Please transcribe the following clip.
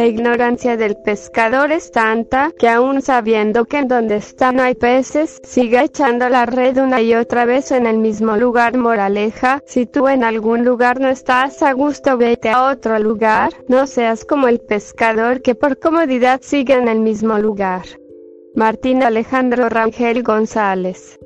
La ignorancia del pescador es tanta que aun sabiendo que en donde está no hay peces, sigue echando la red una y otra vez en el mismo lugar. Moraleja, si tú en algún lugar no estás a gusto, vete a otro lugar, no seas como el pescador que por comodidad sigue en el mismo lugar. Martín Alejandro Rangel González